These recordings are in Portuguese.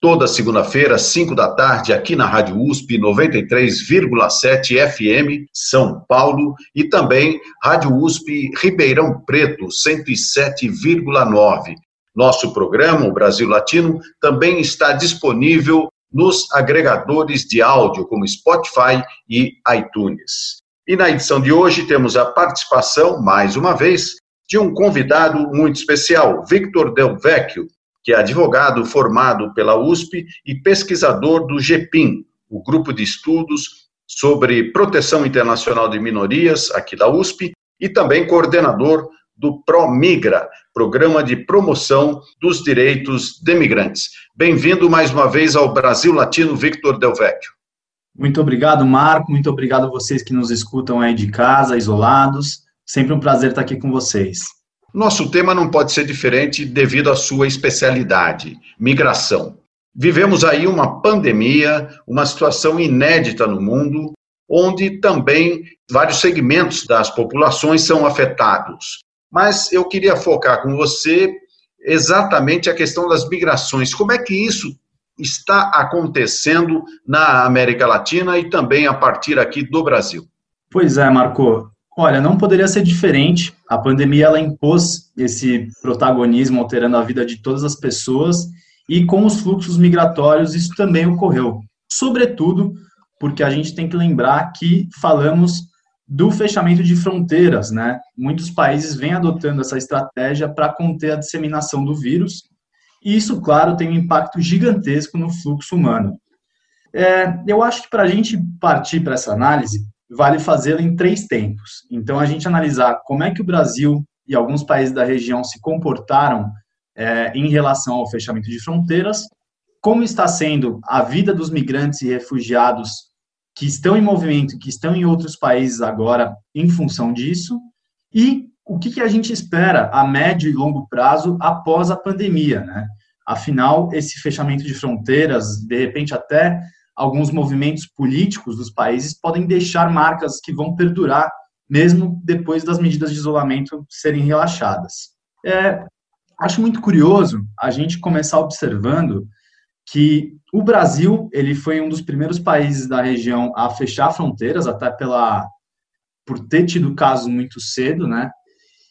toda segunda-feira, 5 da tarde, aqui na Rádio USP 93,7 FM, São Paulo, e também Rádio USP Ribeirão Preto, 107,9. Nosso programa, o Brasil Latino, também está disponível nos agregadores de áudio como Spotify e iTunes. E na edição de hoje temos a participação, mais uma vez, de um convidado muito especial, Victor Del Vecchio, que é advogado formado pela USP e pesquisador do GEPIM, o grupo de estudos sobre proteção internacional de minorias aqui da USP, e também coordenador do ProMigra, Programa de Promoção dos Direitos de Migrantes. Bem-vindo mais uma vez ao Brasil Latino, Victor Del Vecchio. Muito obrigado, Marco. Muito obrigado a vocês que nos escutam aí de casa, isolados. Sempre um prazer estar aqui com vocês. Nosso tema não pode ser diferente devido à sua especialidade, migração. Vivemos aí uma pandemia, uma situação inédita no mundo, onde também vários segmentos das populações são afetados. Mas eu queria focar com você exatamente a questão das migrações. Como é que isso está acontecendo na América Latina e também a partir aqui do Brasil? Pois é, Marco. Olha, não poderia ser diferente. A pandemia ela impôs esse protagonismo alterando a vida de todas as pessoas e com os fluxos migratórios isso também ocorreu. Sobretudo porque a gente tem que lembrar que falamos do fechamento de fronteiras, né? Muitos países vêm adotando essa estratégia para conter a disseminação do vírus e isso, claro, tem um impacto gigantesco no fluxo humano. É, eu acho que para a gente partir para essa análise, vale fazê-lo em três tempos. Então, a gente analisar como é que o Brasil e alguns países da região se comportaram é, em relação ao fechamento de fronteiras, como está sendo a vida dos migrantes e refugiados que estão em movimento, que estão em outros países agora em função disso, e o que, que a gente espera a médio e longo prazo após a pandemia, né? Afinal, esse fechamento de fronteiras, de repente até alguns movimentos políticos dos países podem deixar marcas que vão perdurar mesmo depois das medidas de isolamento serem relaxadas. É, acho muito curioso a gente começar observando que o Brasil ele foi um dos primeiros países da região a fechar fronteiras, até pela por ter tido casos muito cedo, né?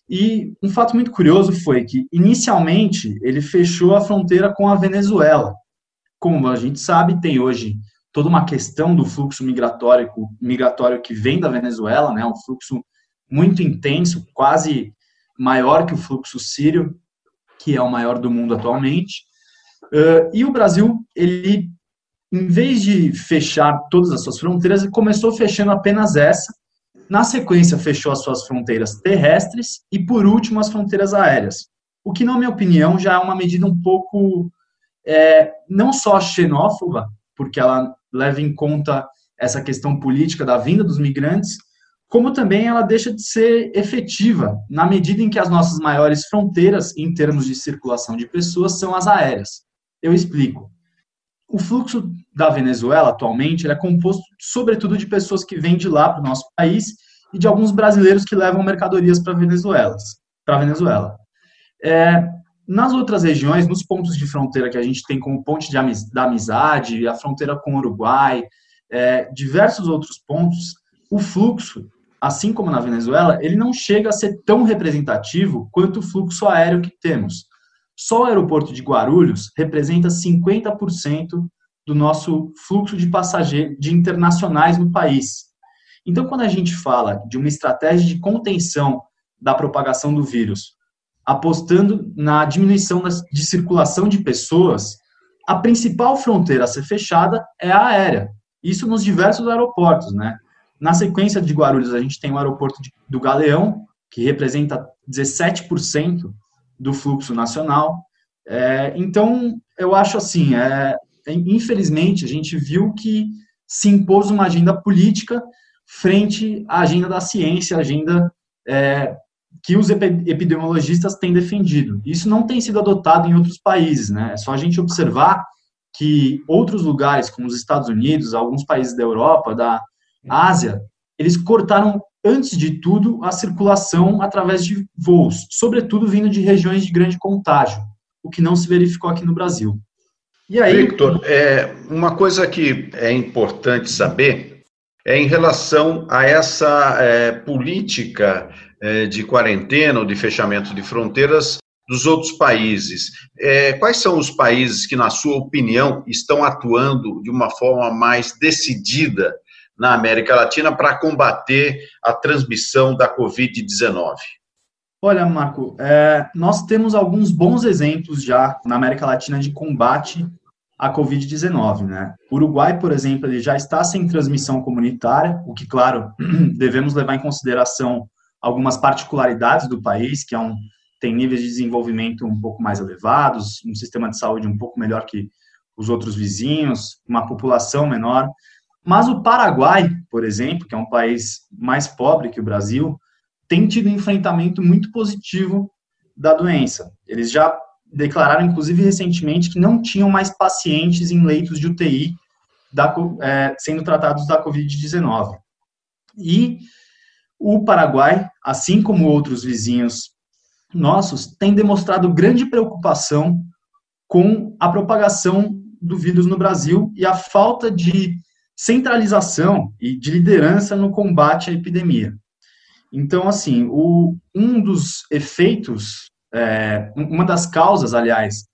E um fato muito curioso foi que inicialmente ele fechou a fronteira com a Venezuela. Como a gente sabe, tem hoje toda uma questão do fluxo migratório, migratório que vem da Venezuela, né, um fluxo muito intenso, quase maior que o fluxo sírio, que é o maior do mundo atualmente. Uh, e o Brasil, ele, em vez de fechar todas as suas fronteiras, ele começou fechando apenas essa. Na sequência, fechou as suas fronteiras terrestres e, por último, as fronteiras aéreas. O que, na minha opinião, já é uma medida um pouco é, não só xenófoba, porque ela leva em conta essa questão política da vinda dos migrantes, como também ela deixa de ser efetiva na medida em que as nossas maiores fronteiras em termos de circulação de pessoas são as aéreas. Eu explico. O fluxo da Venezuela atualmente é composto sobretudo de pessoas que vêm de lá para o nosso país e de alguns brasileiros que levam mercadorias para Venezuela. Para Venezuela. É, nas outras regiões, nos pontos de fronteira que a gente tem como ponte de amiz da amizade, a fronteira com o Uruguai, é, diversos outros pontos, o fluxo, assim como na Venezuela, ele não chega a ser tão representativo quanto o fluxo aéreo que temos. Só o aeroporto de Guarulhos representa 50% do nosso fluxo de passageiros de internacionais no país. Então, quando a gente fala de uma estratégia de contenção da propagação do vírus apostando na diminuição de circulação de pessoas, a principal fronteira a ser fechada é a aérea. Isso nos diversos aeroportos, né? Na sequência de Guarulhos, a gente tem o aeroporto do Galeão, que representa 17% do fluxo nacional. É, então, eu acho assim, é, infelizmente, a gente viu que se impôs uma agenda política frente à agenda da ciência, agenda é, que os epidemiologistas têm defendido. Isso não tem sido adotado em outros países, né? É só a gente observar que outros lugares, como os Estados Unidos, alguns países da Europa, da Ásia, eles cortaram, antes de tudo, a circulação através de voos, sobretudo vindo de regiões de grande contágio, o que não se verificou aqui no Brasil. E aí, Victor, é, uma coisa que é importante saber é em relação a essa é, política de quarentena ou de fechamento de fronteiras dos outros países. É, quais são os países que, na sua opinião, estão atuando de uma forma mais decidida na América Latina para combater a transmissão da Covid-19? Olha, Marco, é, nós temos alguns bons exemplos já na América Latina de combate à Covid-19, né? O Uruguai, por exemplo, ele já está sem transmissão comunitária, o que, claro, devemos levar em consideração algumas particularidades do país, que é um, tem níveis de desenvolvimento um pouco mais elevados, um sistema de saúde um pouco melhor que os outros vizinhos, uma população menor. Mas o Paraguai, por exemplo, que é um país mais pobre que o Brasil, tem tido um enfrentamento muito positivo da doença. Eles já declararam, inclusive, recentemente, que não tinham mais pacientes em leitos de UTI da, é, sendo tratados da Covid-19. E o Paraguai, assim como outros vizinhos nossos têm demonstrado grande preocupação com a propagação do vírus no Brasil e a falta de centralização e de liderança no combate à epidemia. Então, assim, o, um dos efeitos, é, uma das causas, aliás,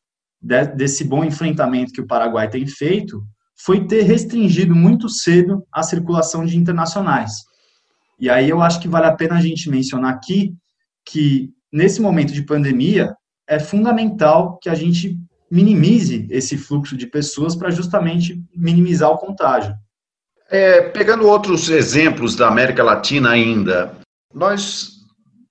de, desse bom enfrentamento que o Paraguai tem feito foi ter restringido muito cedo a circulação de internacionais. E aí eu acho que vale a pena a gente mencionar aqui que nesse momento de pandemia, é fundamental que a gente minimize esse fluxo de pessoas para justamente minimizar o contágio. É, pegando outros exemplos da América Latina ainda, nós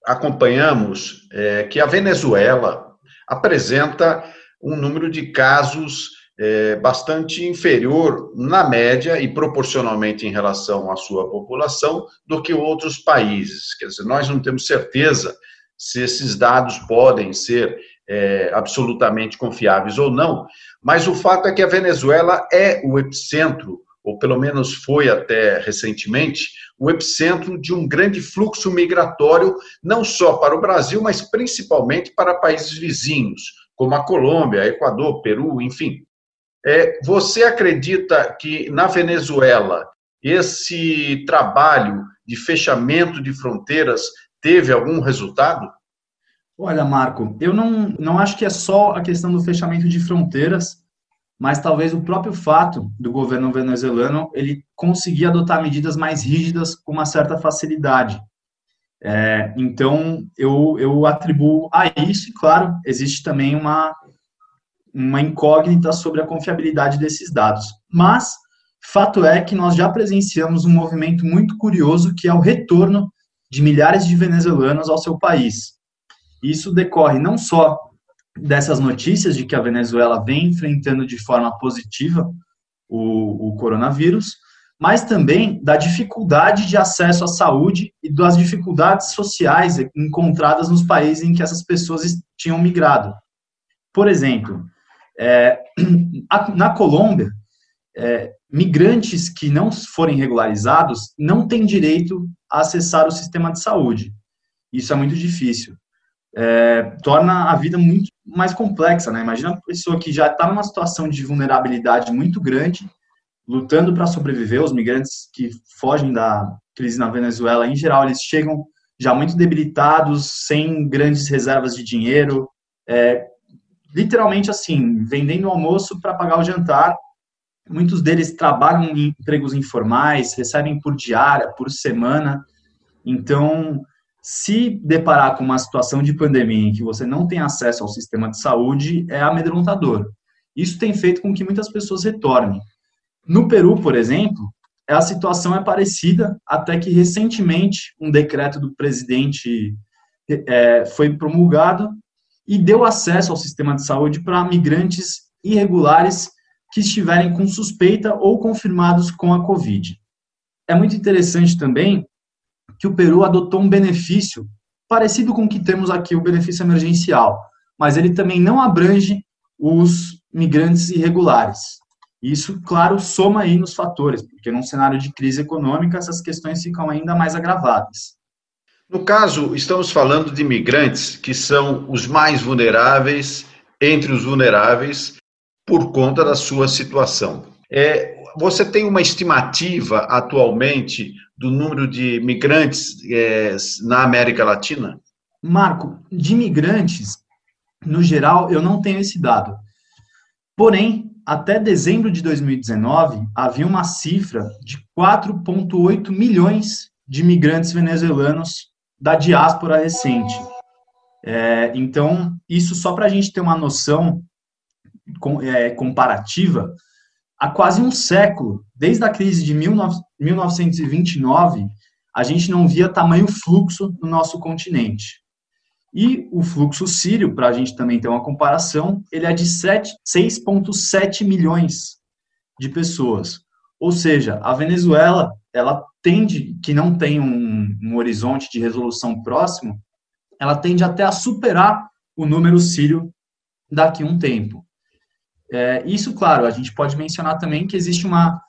acompanhamos é, que a Venezuela apresenta um número de casos é, bastante inferior na média e proporcionalmente em relação à sua população do que outros países. Quer dizer, nós não temos certeza se esses dados podem ser é, absolutamente confiáveis ou não, mas o fato é que a Venezuela é o epicentro, ou pelo menos foi até recentemente, o epicentro de um grande fluxo migratório, não só para o Brasil, mas principalmente para países vizinhos, como a Colômbia, Equador, Peru, enfim. É, você acredita que na Venezuela esse trabalho de fechamento de fronteiras teve algum resultado? Olha, Marco, eu não, não acho que é só a questão do fechamento de fronteiras, mas talvez o próprio fato do governo venezuelano ele conseguir adotar medidas mais rígidas com uma certa facilidade. É, então, eu, eu atribuo a isso, e claro, existe também uma, uma incógnita sobre a confiabilidade desses dados. Mas, fato é que nós já presenciamos um movimento muito curioso, que é o retorno de milhares de venezuelanos ao seu país. Isso decorre não só dessas notícias de que a Venezuela vem enfrentando de forma positiva o, o coronavírus, mas também da dificuldade de acesso à saúde e das dificuldades sociais encontradas nos países em que essas pessoas tinham migrado. Por exemplo, é, na Colômbia, é, migrantes que não forem regularizados não têm direito a acessar o sistema de saúde. Isso é muito difícil. É, torna a vida muito mais complexa, né? Imagina uma pessoa que já está numa situação de vulnerabilidade muito grande, lutando para sobreviver. Os migrantes que fogem da crise na Venezuela, em geral, eles chegam já muito debilitados, sem grandes reservas de dinheiro, é, literalmente assim, vendendo almoço para pagar o jantar Muitos deles trabalham em empregos informais, recebem por diária, por semana. Então, se deparar com uma situação de pandemia em que você não tem acesso ao sistema de saúde, é amedrontador. Isso tem feito com que muitas pessoas retornem. No Peru, por exemplo, a situação é parecida, até que recentemente um decreto do presidente é, foi promulgado e deu acesso ao sistema de saúde para migrantes irregulares que estiverem com suspeita ou confirmados com a Covid. É muito interessante também que o Peru adotou um benefício parecido com o que temos aqui, o benefício emergencial, mas ele também não abrange os migrantes irregulares. Isso, claro, soma aí nos fatores, porque num cenário de crise econômica essas questões ficam ainda mais agravadas. No caso, estamos falando de migrantes que são os mais vulneráveis entre os vulneráveis por conta da sua situação. É, você tem uma estimativa atualmente do número de migrantes é, na América Latina? Marco, de migrantes, no geral, eu não tenho esse dado. Porém, até dezembro de 2019, havia uma cifra de 4,8 milhões de migrantes venezuelanos da diáspora recente. É, então, isso só para a gente ter uma noção com, é, comparativa, há quase um século, desde a crise de 19, 1929, a gente não via tamanho fluxo no nosso continente. E o fluxo sírio, para a gente também ter uma comparação, ele é de 6,7 milhões de pessoas. Ou seja, a Venezuela, ela tende, que não tem um, um horizonte de resolução próximo, ela tende até a superar o número sírio daqui a um tempo. É, isso, claro, a gente pode mencionar também que existe uma,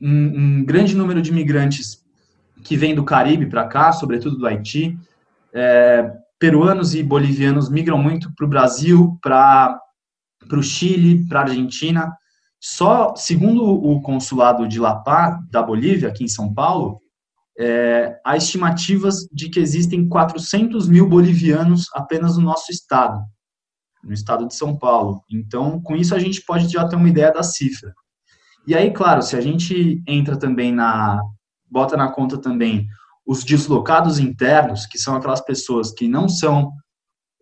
um, um grande número de imigrantes que vêm do Caribe para cá, sobretudo do Haiti, é, peruanos e bolivianos migram muito para o Brasil, para o Chile, para a Argentina. Só, segundo o consulado de La Paz, da Bolívia, aqui em São Paulo, é, há estimativas de que existem 400 mil bolivianos apenas no nosso estado, no estado de São Paulo. Então, com isso, a gente pode já ter uma ideia da cifra. E aí, claro, se a gente entra também na. bota na conta também os deslocados internos, que são aquelas pessoas que não são,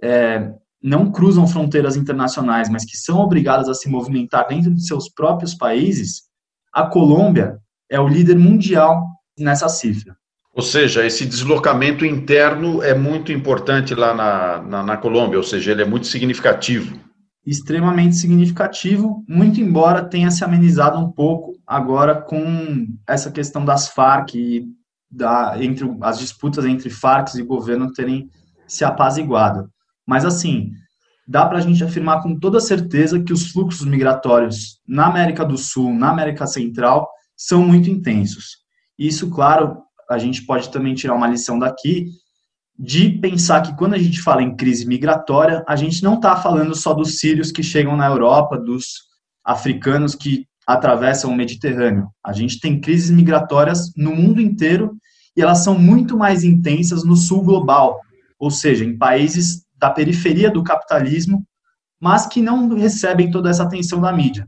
é, não cruzam fronteiras internacionais, mas que são obrigadas a se movimentar dentro de seus próprios países, a Colômbia é o líder mundial nessa cifra. Ou seja, esse deslocamento interno é muito importante lá na, na, na Colômbia, ou seja, ele é muito significativo extremamente significativo, muito embora tenha se amenizado um pouco agora com essa questão das Farc e da, entre as disputas entre Farc e governo terem se apaziguado. Mas, assim, dá para a gente afirmar com toda certeza que os fluxos migratórios na América do Sul, na América Central, são muito intensos. Isso, claro, a gente pode também tirar uma lição daqui de pensar que quando a gente fala em crise migratória, a gente não está falando só dos sírios que chegam na Europa, dos africanos que atravessam o Mediterrâneo. A gente tem crises migratórias no mundo inteiro e elas são muito mais intensas no sul global, ou seja, em países da periferia do capitalismo, mas que não recebem toda essa atenção da mídia.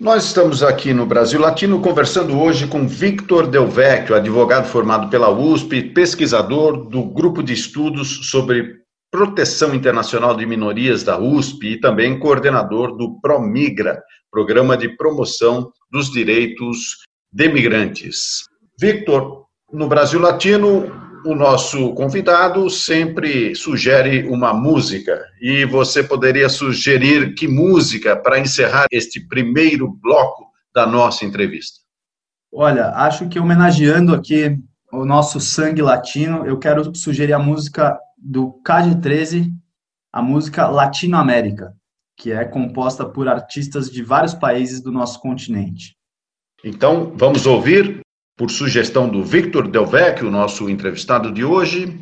Nós estamos aqui no Brasil Latino conversando hoje com Victor Del Vecchio, advogado formado pela USP, pesquisador do grupo de estudos sobre proteção internacional de minorias da USP e também coordenador do Promigra, Programa de Promoção dos Direitos de Migrantes. Victor, no Brasil Latino, o nosso convidado sempre sugere uma música. E você poderia sugerir que música para encerrar este primeiro bloco da nossa entrevista? Olha, acho que homenageando aqui o nosso sangue latino, eu quero sugerir a música do KG13, a música Latino América que é composta por artistas de vários países do nosso continente. Então, vamos ouvir, por sugestão do Victor Del Vecchio, nosso entrevistado de hoje,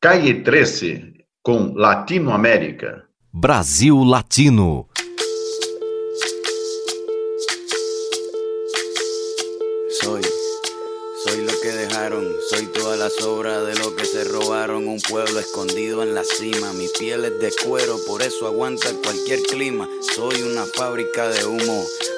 Calle 13, com Latino América. Brasil Latino. Soy toda la sobra de lo que se robaron. Un pueblo escondido en la cima. Mi piel es de cuero, por eso aguanta cualquier clima. Soy una fábrica de humo.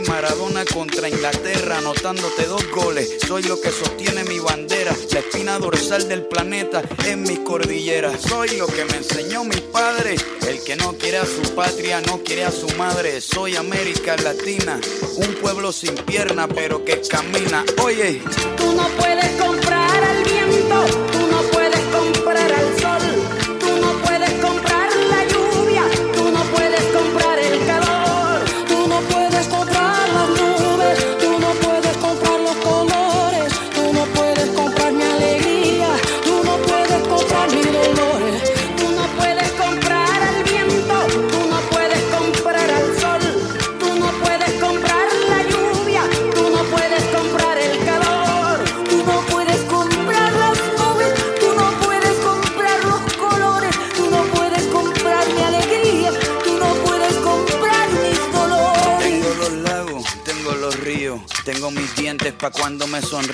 Maradona contra Inglaterra, anotándote dos goles. Soy lo que sostiene mi bandera, la espina dorsal del planeta en mis cordilleras. Soy lo que me enseñó mi padre, el que no quiere a su patria, no quiere a su madre. Soy América Latina, un pueblo sin pierna pero que camina. Oye, tú no puedes comprar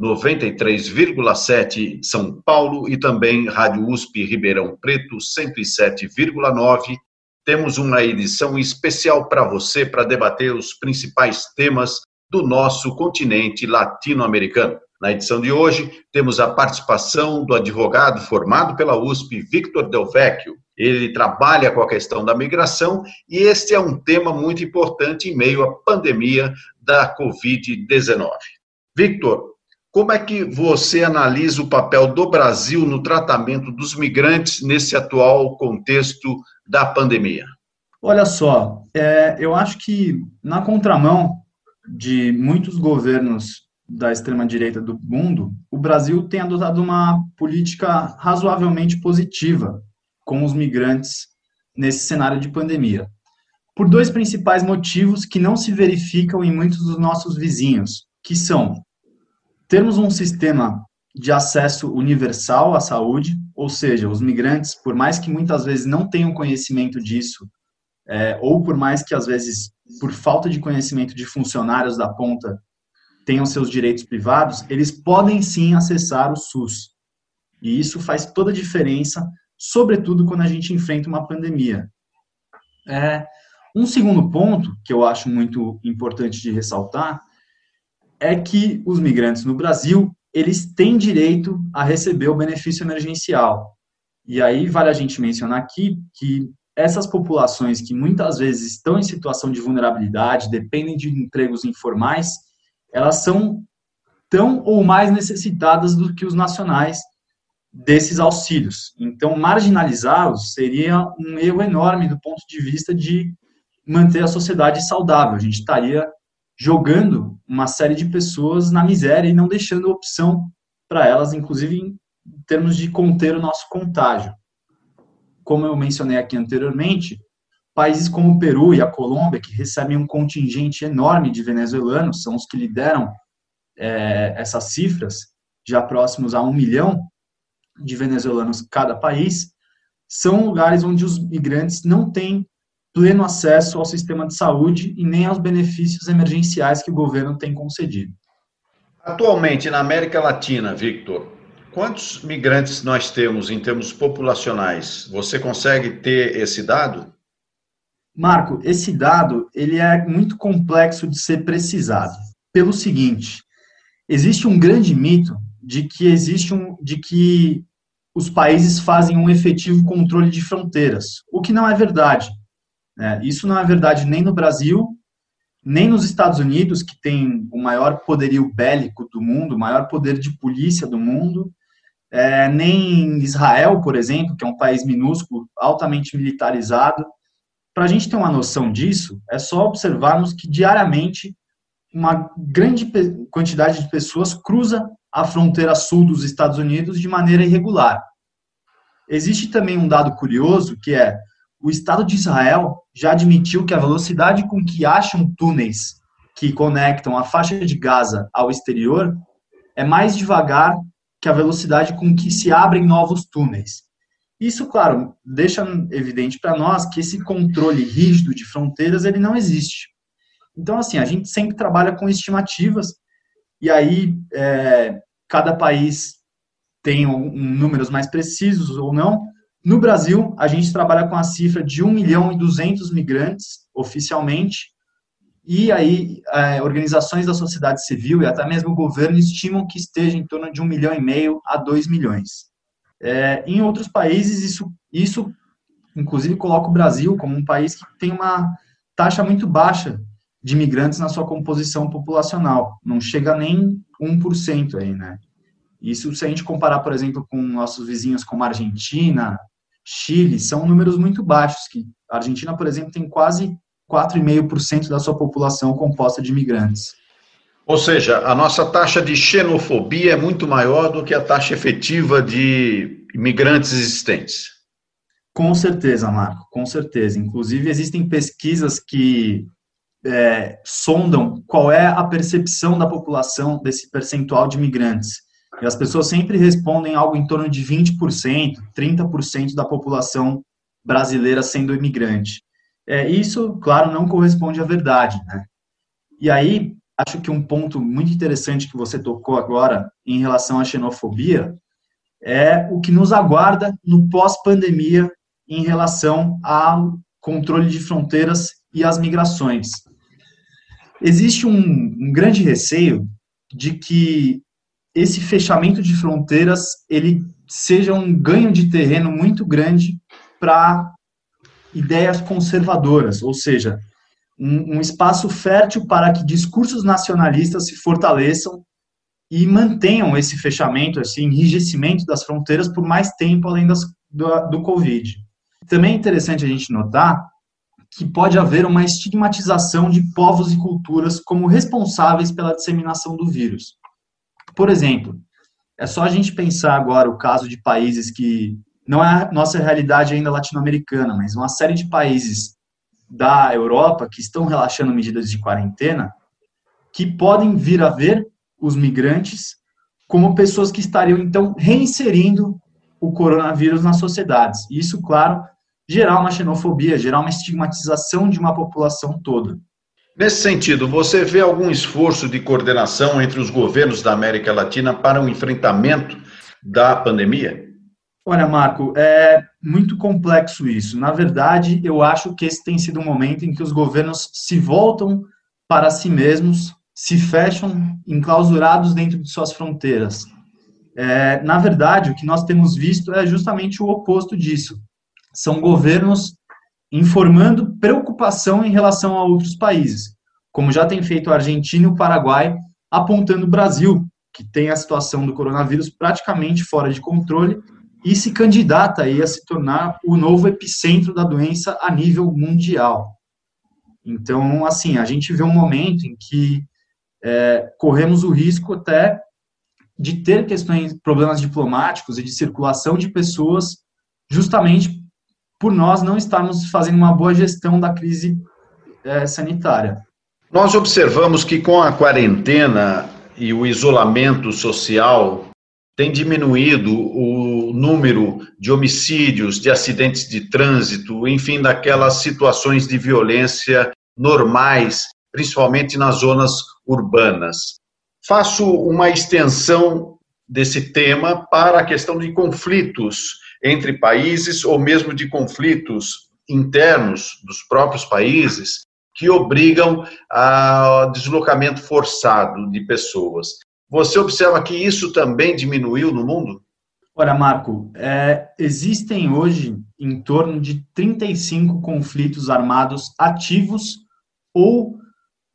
93,7 São Paulo e também Rádio USP Ribeirão Preto, 107,9. Temos uma edição especial para você para debater os principais temas do nosso continente latino-americano. Na edição de hoje, temos a participação do advogado formado pela USP, Victor Del Vecchio. Ele trabalha com a questão da migração e este é um tema muito importante em meio à pandemia da Covid-19. Victor, como é que você analisa o papel do Brasil no tratamento dos migrantes nesse atual contexto da pandemia? Olha só, é, eu acho que na contramão de muitos governos da extrema-direita do mundo, o Brasil tem adotado uma política razoavelmente positiva com os migrantes nesse cenário de pandemia. Por dois principais motivos que não se verificam em muitos dos nossos vizinhos, que são termos um sistema de acesso universal à saúde, ou seja, os migrantes, por mais que muitas vezes não tenham conhecimento disso, é, ou por mais que às vezes, por falta de conhecimento de funcionários da ponta, tenham seus direitos privados, eles podem sim acessar o SUS. E isso faz toda a diferença, sobretudo quando a gente enfrenta uma pandemia. É, um segundo ponto que eu acho muito importante de ressaltar é que os migrantes no Brasil eles têm direito a receber o benefício emergencial. E aí vale a gente mencionar aqui que essas populações que muitas vezes estão em situação de vulnerabilidade, dependem de empregos informais, elas são tão ou mais necessitadas do que os nacionais desses auxílios. Então, marginalizá-los seria um erro enorme do ponto de vista de manter a sociedade saudável. A gente estaria jogando uma série de pessoas na miséria e não deixando opção para elas, inclusive em termos de conter o nosso contágio. Como eu mencionei aqui anteriormente, Países como o Peru e a Colômbia, que recebem um contingente enorme de venezuelanos, são os que lideram é, essas cifras, já próximos a um milhão de venezuelanos cada país, são lugares onde os migrantes não têm pleno acesso ao sistema de saúde e nem aos benefícios emergenciais que o governo tem concedido. Atualmente, na América Latina, Victor, quantos migrantes nós temos em termos populacionais? Você consegue ter esse dado? Marco, esse dado ele é muito complexo de ser precisado. Pelo seguinte, existe um grande mito de que existe um, de que os países fazem um efetivo controle de fronteiras, o que não é verdade. Né? Isso não é verdade nem no Brasil, nem nos Estados Unidos, que tem o maior poderio bélico do mundo, o maior poder de polícia do mundo, é, nem em Israel, por exemplo, que é um país minúsculo, altamente militarizado, para a gente ter uma noção disso, é só observarmos que diariamente uma grande quantidade de pessoas cruza a fronteira sul dos Estados Unidos de maneira irregular. Existe também um dado curioso que é o Estado de Israel já admitiu que a velocidade com que acham túneis que conectam a faixa de Gaza ao exterior é mais devagar que a velocidade com que se abrem novos túneis. Isso, claro, deixa evidente para nós que esse controle rígido de fronteiras ele não existe. Então, assim, a gente sempre trabalha com estimativas e aí é, cada país tem um, um, números mais precisos ou não. No Brasil, a gente trabalha com a cifra de 1 milhão e 200 migrantes oficialmente, e aí é, organizações da sociedade civil e até mesmo o governo estimam que esteja em torno de 1 milhão e meio a 2 milhões. É, em outros países, isso, isso inclusive coloca o Brasil como um país que tem uma taxa muito baixa de imigrantes na sua composição populacional. Não chega nem 1% aí, né? Isso, se a gente comparar, por exemplo, com nossos vizinhos como a Argentina, Chile, são números muito baixos. Que a Argentina, por exemplo, tem quase 4,5% da sua população composta de imigrantes. Ou seja, a nossa taxa de xenofobia é muito maior do que a taxa efetiva de imigrantes existentes. Com certeza, Marco, com certeza. Inclusive, existem pesquisas que é, sondam qual é a percepção da população desse percentual de imigrantes. E as pessoas sempre respondem algo em torno de 20%, 30% da população brasileira sendo imigrante. É, isso, claro, não corresponde à verdade. Né? E aí, acho que um ponto muito interessante que você tocou agora em relação à xenofobia é o que nos aguarda no pós-pandemia em relação ao controle de fronteiras e as migrações. Existe um, um grande receio de que esse fechamento de fronteiras ele seja um ganho de terreno muito grande para ideias conservadoras, ou seja, um, um, espaço fértil para que discursos nacionalistas se fortaleçam e mantenham esse fechamento, esse enrijecimento das fronteiras por mais tempo além das, do, do Covid. Também é interessante a gente notar que pode haver uma estigmatização de povos e culturas como responsáveis pela disseminação do vírus. Por exemplo, é só a gente pensar agora o caso de países que não é a nossa realidade ainda latino-americana, mas uma série de países da Europa que estão relaxando medidas de quarentena, que podem vir a ver os migrantes como pessoas que estariam então reinserindo o coronavírus nas sociedades. Isso, claro, gerar uma xenofobia, gerar uma estigmatização de uma população toda. Nesse sentido, você vê algum esforço de coordenação entre os governos da América Latina para o enfrentamento da pandemia? Olha, Marco, é muito complexo isso. Na verdade, eu acho que esse tem sido um momento em que os governos se voltam para si mesmos, se fecham enclausurados dentro de suas fronteiras. É, na verdade, o que nós temos visto é justamente o oposto disso. São governos informando preocupação em relação a outros países, como já tem feito a Argentina e o Paraguai, apontando o Brasil, que tem a situação do coronavírus praticamente fora de controle e se candidata aí a se tornar o novo epicentro da doença a nível mundial. Então, assim, a gente vê um momento em que é, corremos o risco até de ter questões, problemas diplomáticos e de circulação de pessoas, justamente por nós não estarmos fazendo uma boa gestão da crise é, sanitária. Nós observamos que com a quarentena e o isolamento social tem diminuído o número de homicídios, de acidentes de trânsito, enfim, daquelas situações de violência normais, principalmente nas zonas urbanas. Faço uma extensão desse tema para a questão de conflitos entre países ou mesmo de conflitos internos dos próprios países que obrigam a deslocamento forçado de pessoas. Você observa que isso também diminuiu no mundo? Olha, Marco, é, existem hoje em torno de 35 conflitos armados ativos ou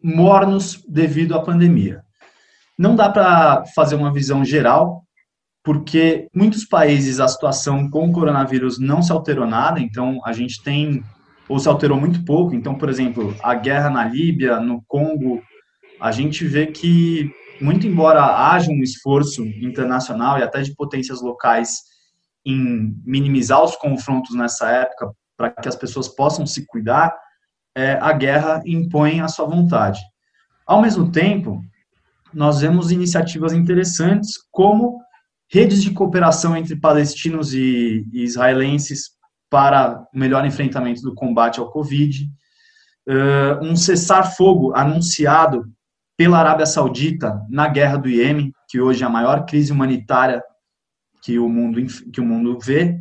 mornos devido à pandemia. Não dá para fazer uma visão geral, porque muitos países a situação com o coronavírus não se alterou nada, então a gente tem, ou se alterou muito pouco, então, por exemplo, a guerra na Líbia, no Congo, a gente vê que, muito embora haja um esforço internacional e até de potências locais em minimizar os confrontos nessa época, para que as pessoas possam se cuidar, é, a guerra impõe a sua vontade. Ao mesmo tempo, nós vemos iniciativas interessantes como redes de cooperação entre palestinos e, israelenses para o melhor enfrentamento do combate ao Covid, uh, um cessar-fogo anunciado pela Arábia Saudita na guerra do Iêmen, que hoje é a maior crise humanitária que o mundo, que o mundo vê.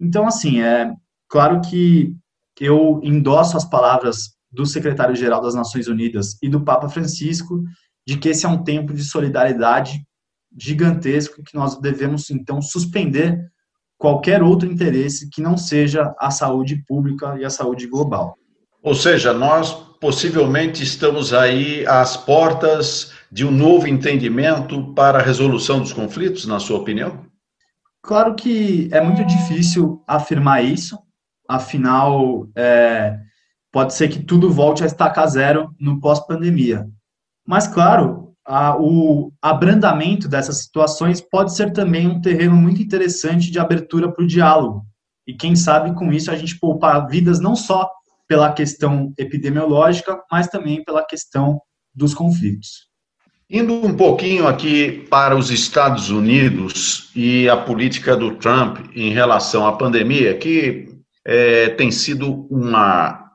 Então, assim, é claro que eu endosso as palavras do secretário-geral das Nações Unidas e do Papa Francisco de que esse é um tempo de solidariedade gigantesco que nós devemos, então, suspender qualquer outro interesse que não seja a saúde pública e a saúde global. Ou seja, nós possivelmente estamos aí às portas de um novo entendimento para a resolução dos conflitos, na sua opinião? Claro que é muito difícil afirmar isso, afinal, é, pode ser que tudo volte a estacar zero no pós-pandemia. Mas, claro, a, o abrandamento dessas situações pode ser também um terreno muito interessante de abertura para o diálogo. E quem sabe com isso a gente poupar vidas não só pela questão epidemiológica, mas também pela questão dos conflitos. Indo um pouquinho aqui para os Estados Unidos e a política do Trump em relação à pandemia, que é, tem sido uma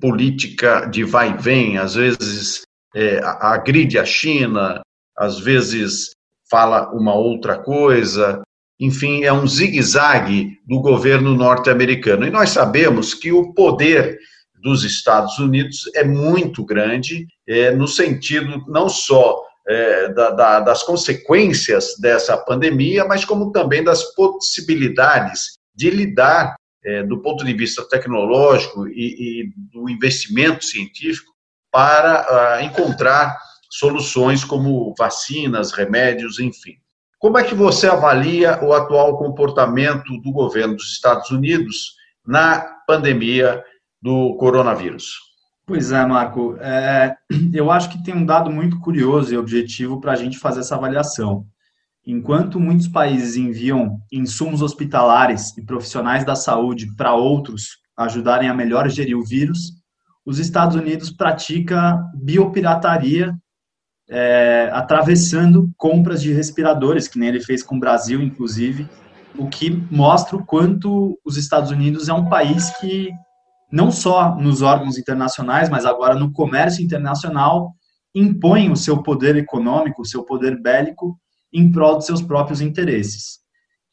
política de vai e vem, às vezes é, agride a China, às vezes fala uma outra coisa, enfim, é um zigue-zague do governo norte-americano. E nós sabemos que o poder dos Estados Unidos é muito grande, é, no sentido não só é, da, da, das consequências dessa pandemia, mas como também das possibilidades de lidar, é, do ponto de vista tecnológico e, e do investimento científico, para uh, encontrar soluções como vacinas, remédios, enfim. Como é que você avalia o atual comportamento do governo dos Estados Unidos na pandemia do coronavírus? Pois é, Marco. É, eu acho que tem um dado muito curioso e objetivo para a gente fazer essa avaliação. Enquanto muitos países enviam insumos hospitalares e profissionais da saúde para outros ajudarem a melhor gerir o vírus, os Estados Unidos pratica biopirataria, é, atravessando compras de respiradores, que nem ele fez com o Brasil, inclusive, o que mostra o quanto os Estados Unidos é um país que não só nos órgãos internacionais, mas agora no comércio internacional, impõe o seu poder econômico, o seu poder bélico, em prol de seus próprios interesses.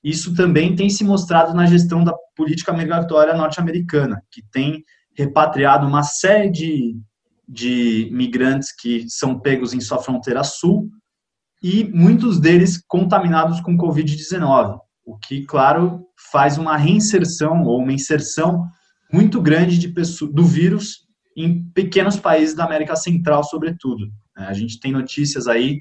Isso também tem se mostrado na gestão da política migratória norte-americana, que tem repatriado uma série de, de migrantes que são pegos em sua fronteira sul e muitos deles contaminados com Covid-19, o que, claro, faz uma reinserção ou uma inserção muito grande de do vírus em pequenos países da América Central, sobretudo. É, a gente tem notícias aí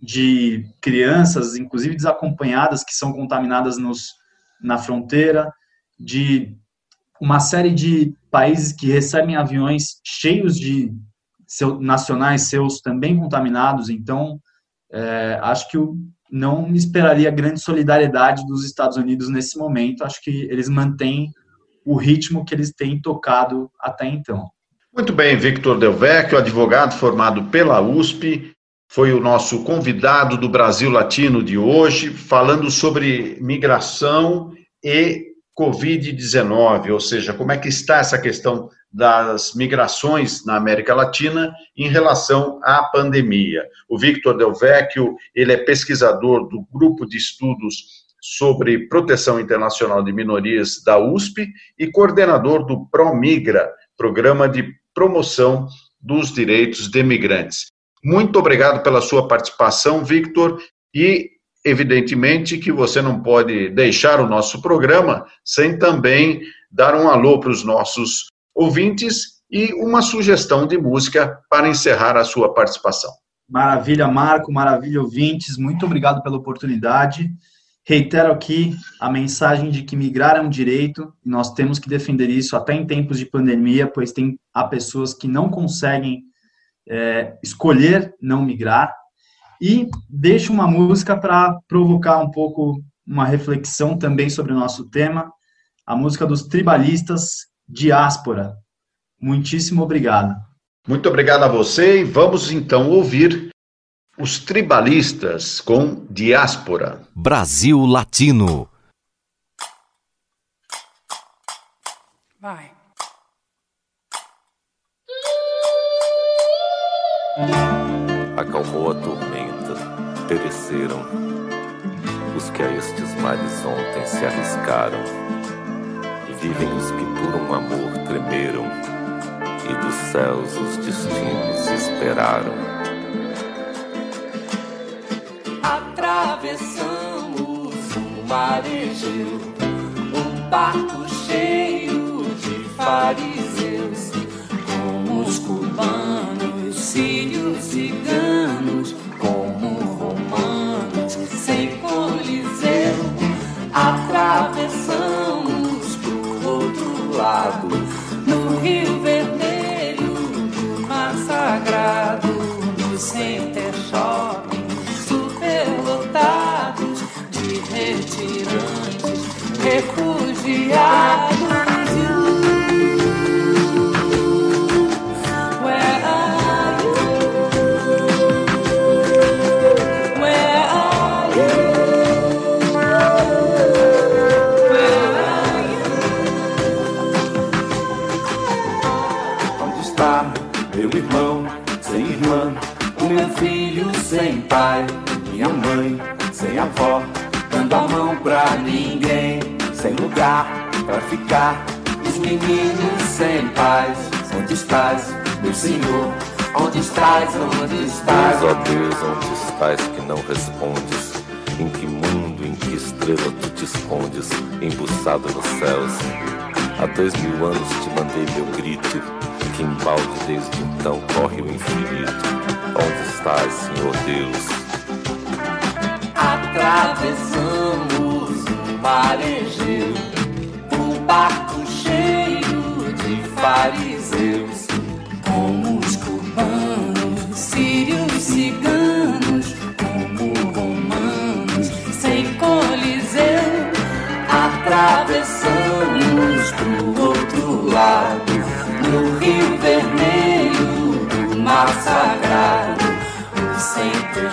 de crianças, inclusive desacompanhadas, que são contaminadas nos, na fronteira, de uma série de países que recebem aviões cheios de seu, nacionais seus também contaminados. Então, é, acho que eu não esperaria grande solidariedade dos Estados Unidos nesse momento. Acho que eles mantêm o ritmo que eles têm tocado até então. Muito bem, Victor Del Vecchio, advogado formado pela USP, foi o nosso convidado do Brasil Latino de hoje, falando sobre migração e Covid-19, ou seja, como é que está essa questão das migrações na América Latina em relação à pandemia. O Victor Del Vecchio, ele é pesquisador do grupo de estudos sobre proteção internacional de minorias da USP e coordenador do ProMigra, programa de promoção dos direitos de imigrantes. Muito obrigado pela sua participação, Victor, e evidentemente que você não pode deixar o nosso programa sem também dar um alô para os nossos ouvintes e uma sugestão de música para encerrar a sua participação. Maravilha, Marco, maravilha, ouvintes. Muito obrigado pela oportunidade. Reitero aqui a mensagem de que migrar é um direito, e nós temos que defender isso até em tempos de pandemia, pois tem há pessoas que não conseguem é, escolher não migrar. E deixo uma música para provocar um pouco uma reflexão também sobre o nosso tema, a música dos tribalistas Diáspora. Muitíssimo obrigado. Muito obrigado a você e vamos então ouvir os tribalistas com diáspora. Brasil Latino. Vai. Acalmou a tormenta, pereceram os que a estes mares ontem se arriscaram. Vivem os que por um amor tremeram, e dos céus os destinos esperaram. Atravessamos o marejeu, um barco cheio de fariseus, como os cubanos, sírios, ciganos, como no Rio Vermelho, do Mar Sagrado, no Center Shopping lotados de retirantes, refugiados. Pai? minha mãe, sem avó, dando a mão pra ninguém, sem lugar pra ficar, os meninos sem paz, onde estás, meu senhor? Onde estás, onde estás? Deus, ó Deus, onde estás que não respondes? Em que mundo, em que estrela tu te escondes, embuçado nos céus? Há dois mil anos te mandei meu grito, que desde então corre o infinito. Onde estás, Senhor Deus? Atravessamos o marejeu, o barco cheio de fariseus, Como os cubanos, sírios, ciganos, como romanos, sem coliseu. atravessamos pro outro lado, Sagrado, Os center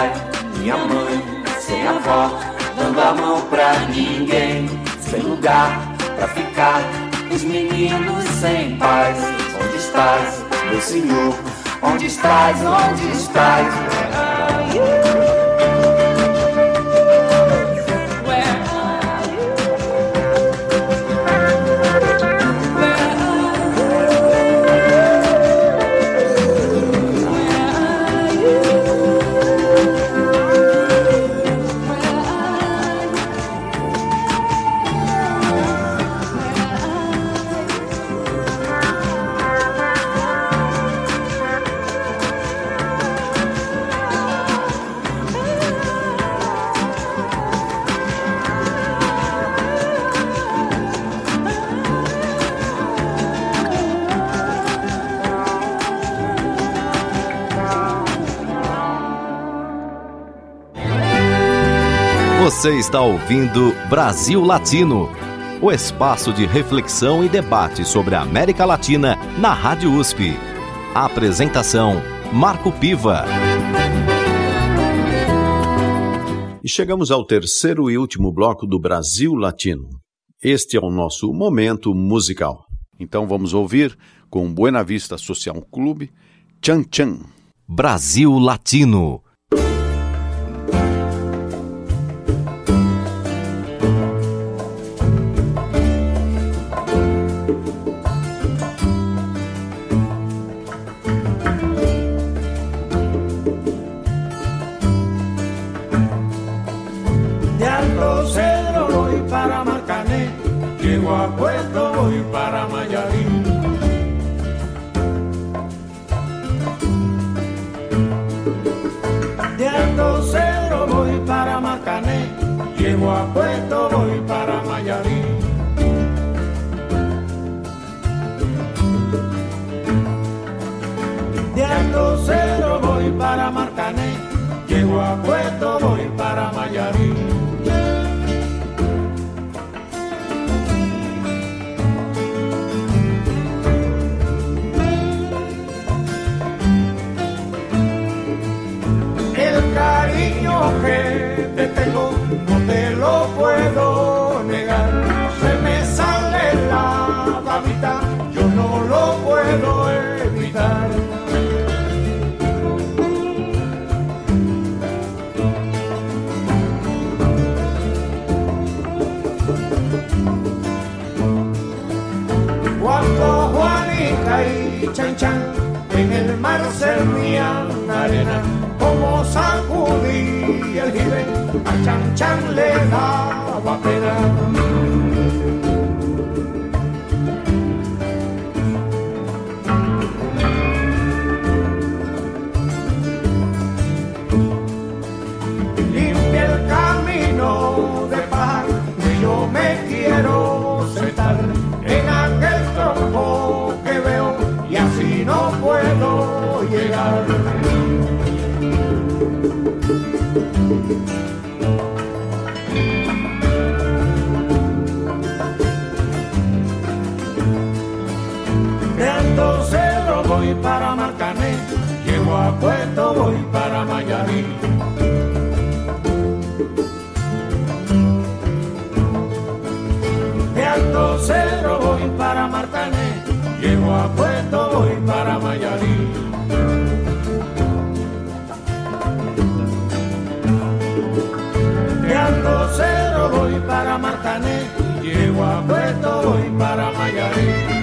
pai, minha mãe sem avó, dando a mão pra ninguém, sem lugar pra ficar. Os meninos sem paz, onde estás, meu senhor? Onde estás, onde estás? Você está ouvindo Brasil Latino, o espaço de reflexão e debate sobre a América Latina na Rádio USP. A apresentação Marco Piva. E chegamos ao terceiro e último bloco do Brasil Latino. Este é o nosso momento musical. Então vamos ouvir com Buena Vista Social Clube, Chan Chan. Brasil Latino. Alto Cedro voy para Marcané, llego a Puerto voy para Mayarín. De lo puedo negar. Se me sale la babita, yo no lo puedo evitar. Cuando Juanita y Chan Chan en el mar servían arena, como sacudí el jibe, a Chan Chan le daba pena. Limpia el camino de paz, que yo me quiero sentar en aquel tronco que veo y así no puedo llegar. Cané, llego a Puerto voy para Mayaré.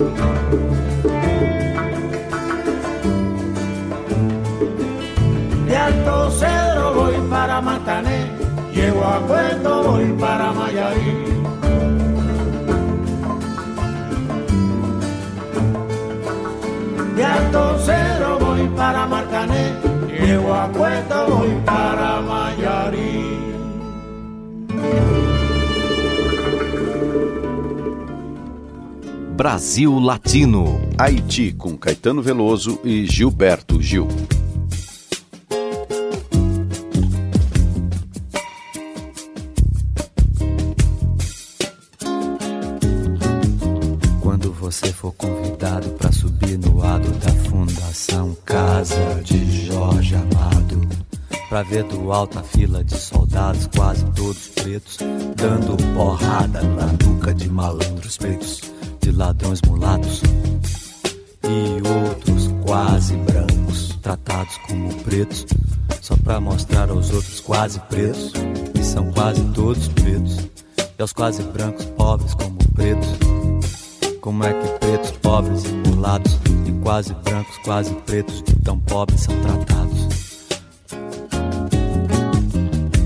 De Alto Cedro voy para Marcané, llego a Puerto, voy para Mayarí. De Alto Cedro voy para Marcané, llego a Puerto, voy para Brasil Latino. Haiti com Caetano Veloso e Gilberto Gil. Quando você for convidado para subir no ado da Fundação Casa de Jorge Amado, pra ver do alto a fila de soldados, quase todos pretos, dando porrada na nuca de malandros pretos, de ladrões mulatos e outros quase brancos, tratados como pretos, só pra mostrar aos outros quase pretos, que são quase todos pretos, e aos quase brancos pobres como pretos. Como é que pretos, pobres e mulatos e quase brancos, quase pretos, tão pobres são tratados?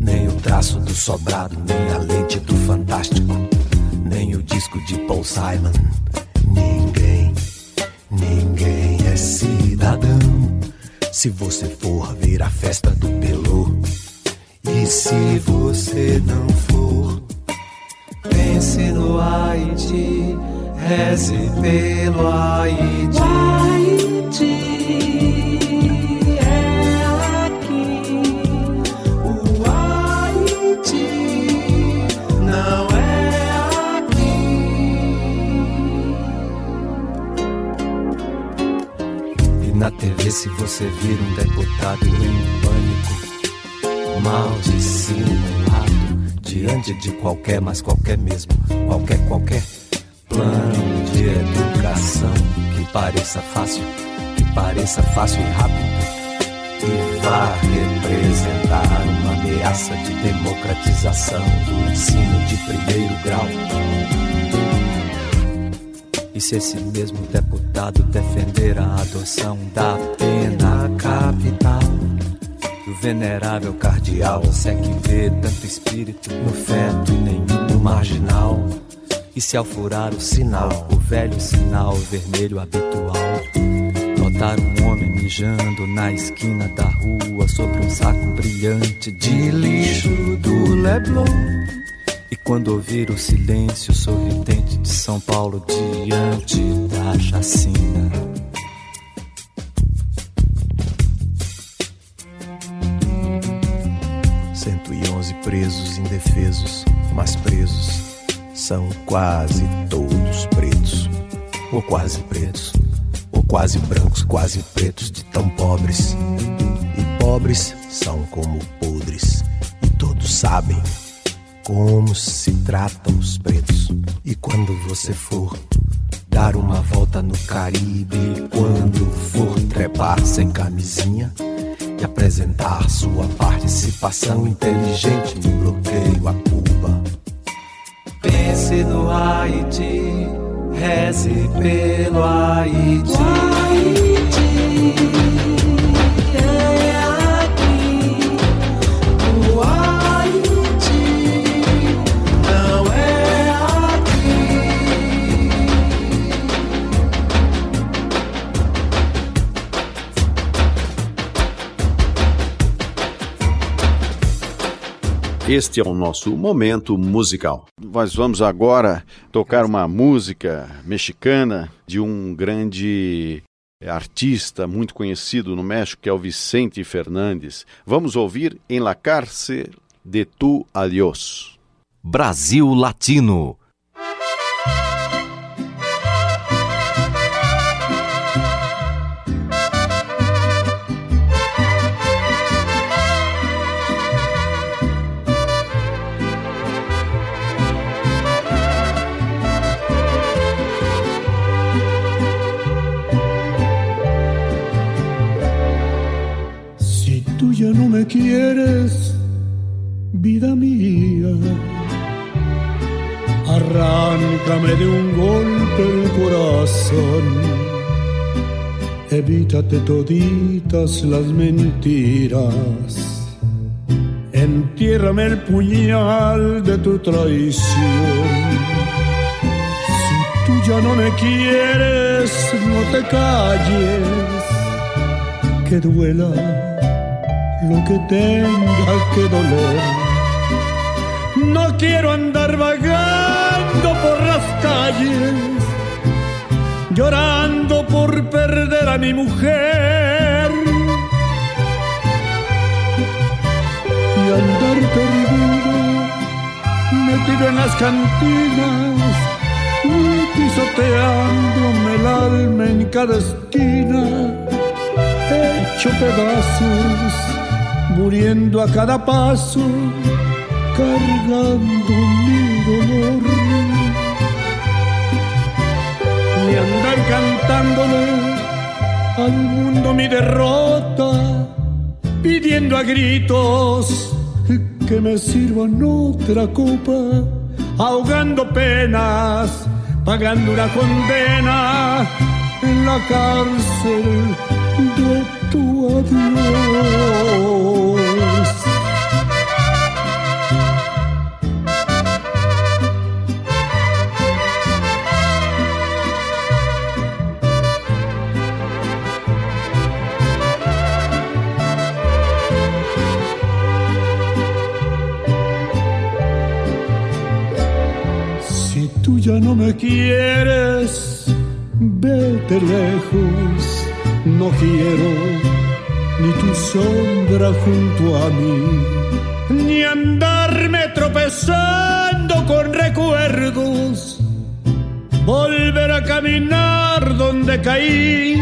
nem o traço do sobrado, nem a lente do fantástico, nem o disco de Paul Simon. Ninguém, ninguém é cidadão. Se você for ver a festa do Pelô, e se você não for, pense no Haiti, reze pelo Haiti. Haiti TV, se você vir um deputado em pânico, mal dissimulado, diante de qualquer, mas qualquer mesmo, qualquer, qualquer plano de educação que pareça fácil, que pareça fácil e rápido e vá representar uma ameaça de democratização do ensino de primeiro grau. E se esse mesmo deputado defender a adoção da pena capital do venerável cardeal, se é que vê tanto espírito no feto e nenhum no marginal. E se ao furar o sinal, o velho sinal vermelho habitual, notar um homem mijando na esquina da rua sobre um saco brilhante de lixo do Leblon. E quando ouvir o silêncio sorridente de São Paulo diante da chacina. Cento e onze presos indefesos, mas presos são quase todos pretos. ou quase pretos, ou quase brancos, quase pretos, de tão pobres. E pobres são como podres, e todos sabem como se tratam os pretos. E quando você for dar uma volta no Caribe, quando for trepar sem camisinha e apresentar sua participação inteligente no bloqueio a Cuba. Pense no Haiti, reze pelo Haiti. Este é o nosso momento musical. Nós vamos agora tocar uma música mexicana de um grande artista muito conhecido no México, que é o Vicente Fernandes. Vamos ouvir Em la cárcel de tu adiós. Brasil Latino. Toditas las mentiras. Entiérrame el puñal de tu traición. Si tú ya no me quieres, no te calles que duela lo que tenga que doler. No quiero andar vagando por las calles, llorando por perder a mi mujer. Y andar perdido, metido en las cantinas, pisoteándome el alma en cada esquina hecho pedazos, muriendo a cada paso, cargando mi dolor. Ni andar cantándole al mundo mi derrota, pidiendo a gritos que me sirvan otra copa, ahogando penas, pagando una condena en la cárcel de tu adiós. Junto a mí, ni andarme tropezando con recuerdos, volver a caminar donde caí.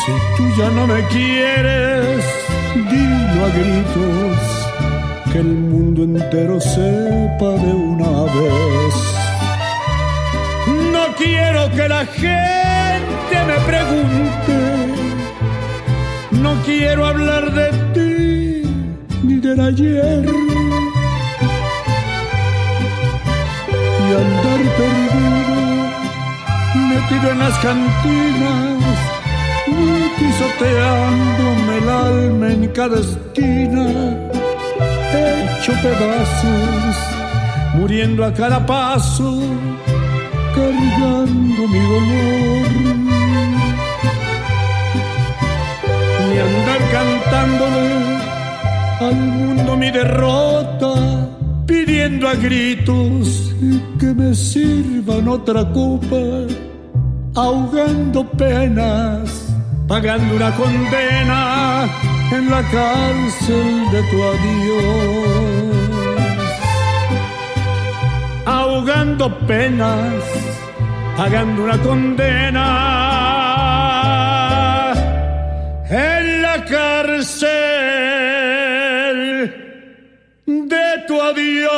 Si tú ya no me quieres, dilo a gritos, que el mundo entero sepa de una vez. No quiero que la gente me pregunte. No quiero hablar de ti ni del ayer. Y andar perdido, metido en las cantinas, pisoteándome el alma en cada esquina, hecho pedazos, muriendo a cada paso cargando mi dolor. Ni andar cantándole al mundo mi derrota, pidiendo a gritos que me sirvan otra copa, ahogando penas, pagando una condena en la cárcel de tu adiós. Ahogando penas, pagando una condena la cárcel de tu adiós.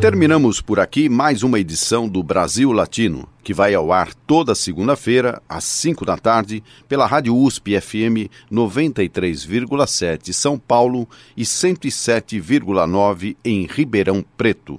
Terminamos por aqui mais uma edição do Brasil Latino, que vai ao ar toda segunda-feira, às 5 da tarde, pela Rádio USP FM 93,7 São Paulo e 107,9 em Ribeirão Preto.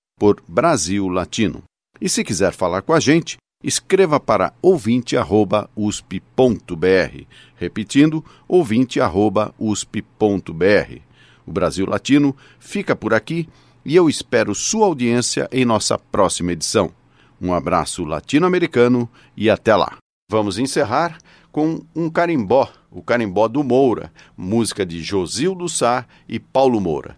por Brasil Latino. E se quiser falar com a gente, escreva para ouvinte@usp.br, repetindo ouvinte@usp.br. O Brasil Latino fica por aqui e eu espero sua audiência em nossa próxima edição. Um abraço latino-americano e até lá. Vamos encerrar com um carimbó, o carimbó do Moura, música de Josildo Sá e Paulo Moura.